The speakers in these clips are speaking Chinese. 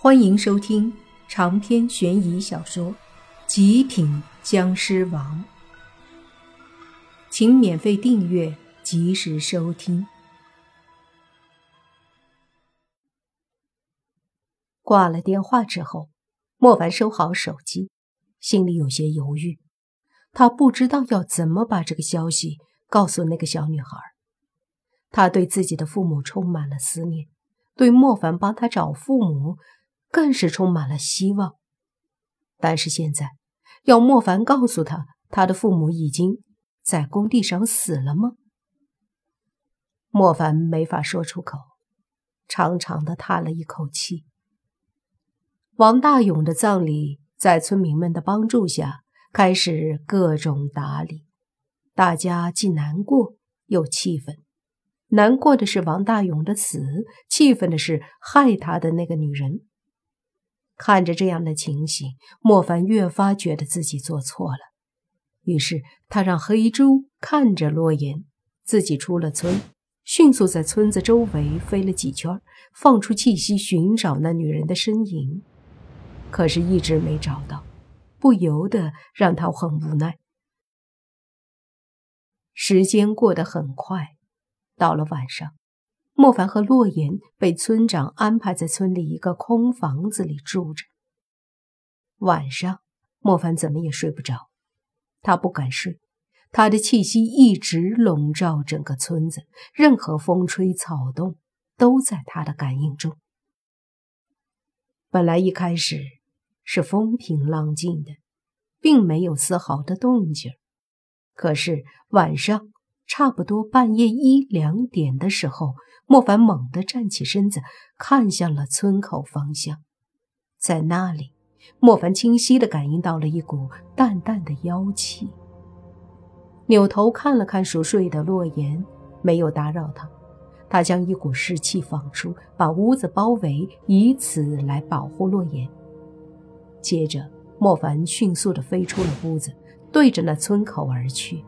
欢迎收听长篇悬疑小说《极品僵尸王》，请免费订阅，及时收听。挂了电话之后，莫凡收好手机，心里有些犹豫。他不知道要怎么把这个消息告诉那个小女孩。他对自己的父母充满了思念，对莫凡帮他找父母。更是充满了希望，但是现在要莫凡告诉他，他的父母已经在工地上死了吗？莫凡没法说出口，长长的叹了一口气。王大勇的葬礼在村民们的帮助下开始各种打理，大家既难过又气愤。难过的是王大勇的死，气愤的是害他的那个女人。看着这样的情形，莫凡越发觉得自己做错了。于是他让黑猪看着洛言，自己出了村，迅速在村子周围飞了几圈，放出气息寻找那女人的身影。可是，一直没找到，不由得让他很无奈。时间过得很快，到了晚上。莫凡和洛言被村长安排在村里一个空房子里住着。晚上，莫凡怎么也睡不着，他不敢睡，他的气息一直笼罩整个村子，任何风吹草动都在他的感应中。本来一开始是风平浪静的，并没有丝毫的动静，可是晚上差不多半夜一两点的时候。莫凡猛地站起身子，看向了村口方向，在那里，莫凡清晰地感应到了一股淡淡的妖气。扭头看了看熟睡的洛言，没有打扰他，他将一股湿气放出，把屋子包围，以此来保护洛言。接着，莫凡迅速地飞出了屋子，对着那村口而去。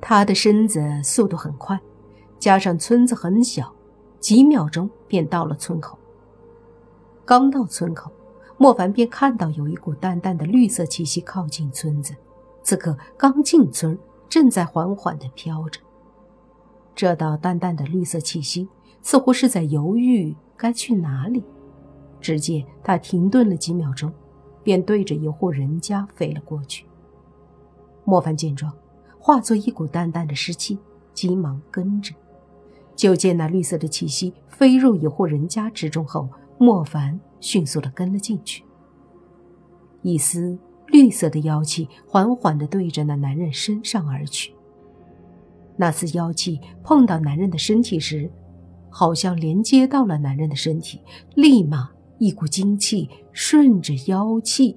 他的身子速度很快。加上村子很小，几秒钟便到了村口。刚到村口，莫凡便看到有一股淡淡的绿色气息靠近村子。此刻刚进村，正在缓缓地飘着。这道淡淡的绿色气息似乎是在犹豫该去哪里。只见他停顿了几秒钟，便对着一户人家飞了过去。莫凡见状，化作一股淡淡的湿气，急忙跟着。就见那绿色的气息飞入一户人家之中后，莫凡迅速的跟了进去。一丝绿色的妖气缓缓的对着那男人身上而去。那丝妖气碰到男人的身体时，好像连接到了男人的身体，立马一股精气顺着妖气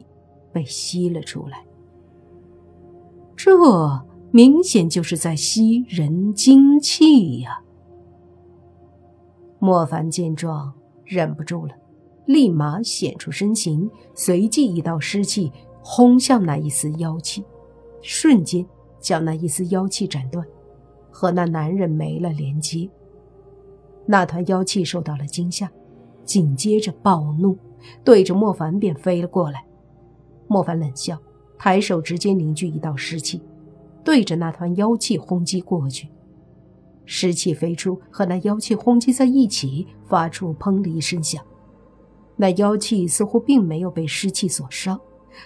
被吸了出来。这明显就是在吸人精气呀！莫凡见状，忍不住了，立马显出身形，随即一道湿气轰向那一丝妖气，瞬间将那一丝妖气斩断，和那男人没了连接。那团妖气受到了惊吓，紧接着暴怒，对着莫凡便飞了过来。莫凡冷笑，抬手直接凝聚一道湿气，对着那团妖气轰击过去。湿气飞出，和那妖气轰击在一起，发出“砰”的一声响。那妖气似乎并没有被湿气所伤，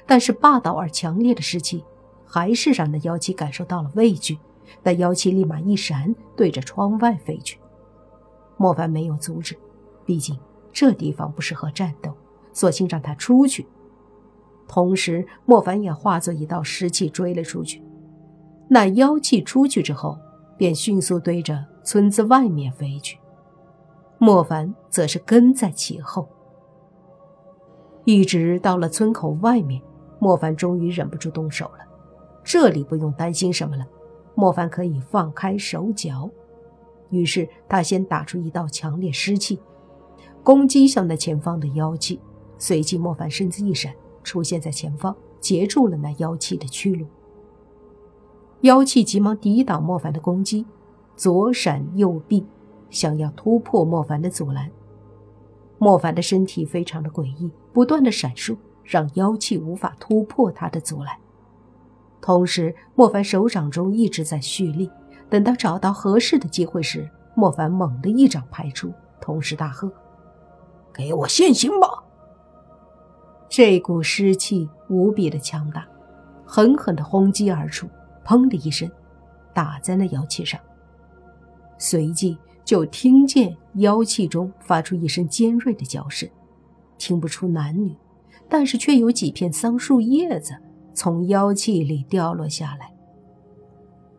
但是霸道而强烈的湿气，还是让那妖气感受到了畏惧。那妖气立马一闪，对着窗外飞去。莫凡没有阻止，毕竟这地方不适合战斗，索性让他出去。同时，莫凡也化作一道湿气追了出去。那妖气出去之后。便迅速对着村子外面飞去，莫凡则是跟在其后。一直到了村口外面，莫凡终于忍不住动手了。这里不用担心什么了，莫凡可以放开手脚。于是他先打出一道强烈湿气，攻击向那前方的妖气。随即莫凡身子一闪，出现在前方，截住了那妖气的去路。妖气急忙抵挡莫凡的攻击，左闪右避，想要突破莫凡的阻拦。莫凡的身体非常的诡异，不断的闪烁，让妖气无法突破他的阻拦。同时，莫凡手掌中一直在蓄力，等到找到合适的机会时，莫凡猛地一掌拍出，同时大喝：“给我现形吧！”这股湿气无比的强大，狠狠地轰击而出，砰的一声，打在了妖气上。随即就听见妖气中发出一声尖锐的叫声，听不出男女，但是却有几片桑树叶子。从妖气里掉落下来。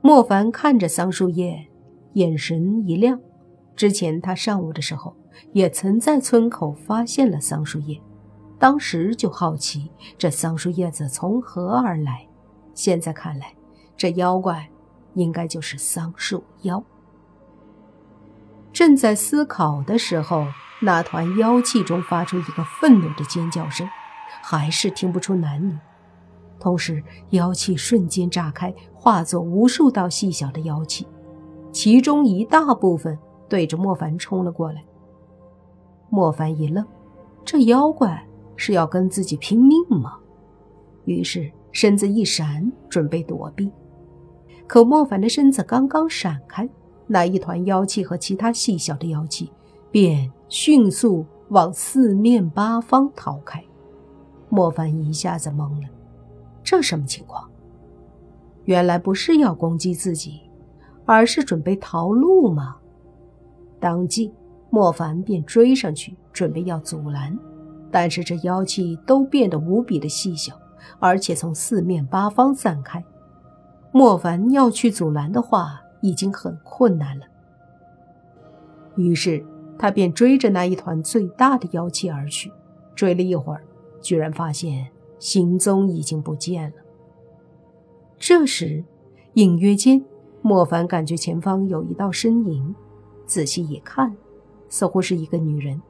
莫凡看着桑树叶，眼神一亮。之前他上午的时候，也曾在村口发现了桑树叶，当时就好奇这桑树叶子从何而来。现在看来，这妖怪应该就是桑树妖。正在思考的时候，那团妖气中发出一个愤怒的尖叫声，还是听不出男女。同时，妖气瞬间炸开，化作无数道细小的妖气，其中一大部分对着莫凡冲了过来。莫凡一愣，这妖怪是要跟自己拼命吗？于是身子一闪，准备躲避。可莫凡的身子刚刚闪开，那一团妖气和其他细小的妖气便迅速往四面八方逃开。莫凡一下子懵了。这什么情况？原来不是要攻击自己，而是准备逃路吗？当即，莫凡便追上去，准备要阻拦。但是这妖气都变得无比的细小，而且从四面八方散开。莫凡要去阻拦的话，已经很困难了。于是他便追着那一团最大的妖气而去。追了一会儿，居然发现。行踪已经不见了。这时，隐约间，莫凡感觉前方有一道身影，仔细一看，似乎是一个女人，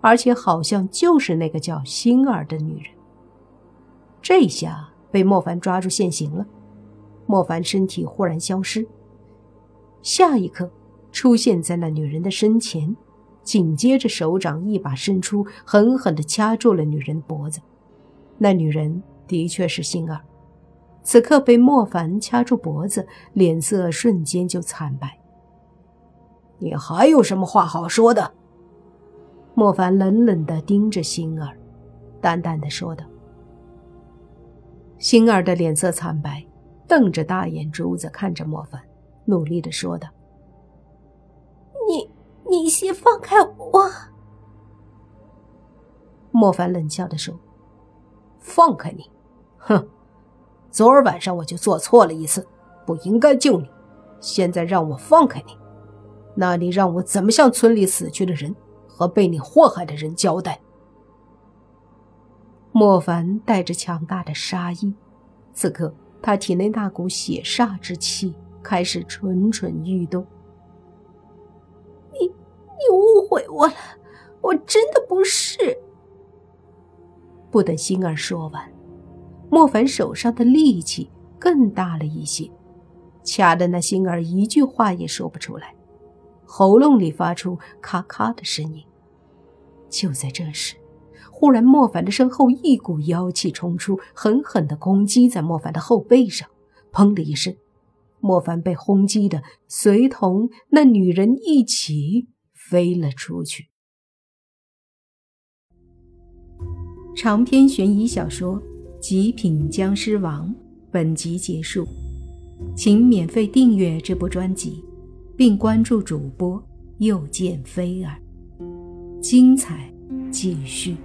而且好像就是那个叫星儿的女人。这下被莫凡抓住现行了。莫凡身体忽然消失，下一刻出现在那女人的身前，紧接着手掌一把伸出，狠狠地掐住了女人的脖子。那女人的确是星儿，此刻被莫凡掐住脖子，脸色瞬间就惨白。你还有什么话好说的？莫凡冷冷的盯着星儿，淡淡的说道。星儿的脸色惨白，瞪着大眼珠子看着莫凡，努力的说道：“你，你先放开我。”莫凡冷笑的说。放开你！哼，昨儿晚上我就做错了一次，不应该救你。现在让我放开你，那你让我怎么向村里死去的人和被你祸害的人交代？莫凡带着强大的杀意，此刻他体内那股血煞之气开始蠢蠢欲动。你，你误会我了，我真的不是。不等星儿说完，莫凡手上的力气更大了一些，掐的那星儿一句话也说不出来，喉咙里发出咔咔的声音。就在这时，忽然莫凡的身后一股妖气冲出，狠狠地攻击在莫凡的后背上，砰的一声，莫凡被轰击的随同那女人一起飞了出去。长篇悬疑小说《极品僵尸王》本集结束，请免费订阅这部专辑，并关注主播又见菲儿，精彩继续。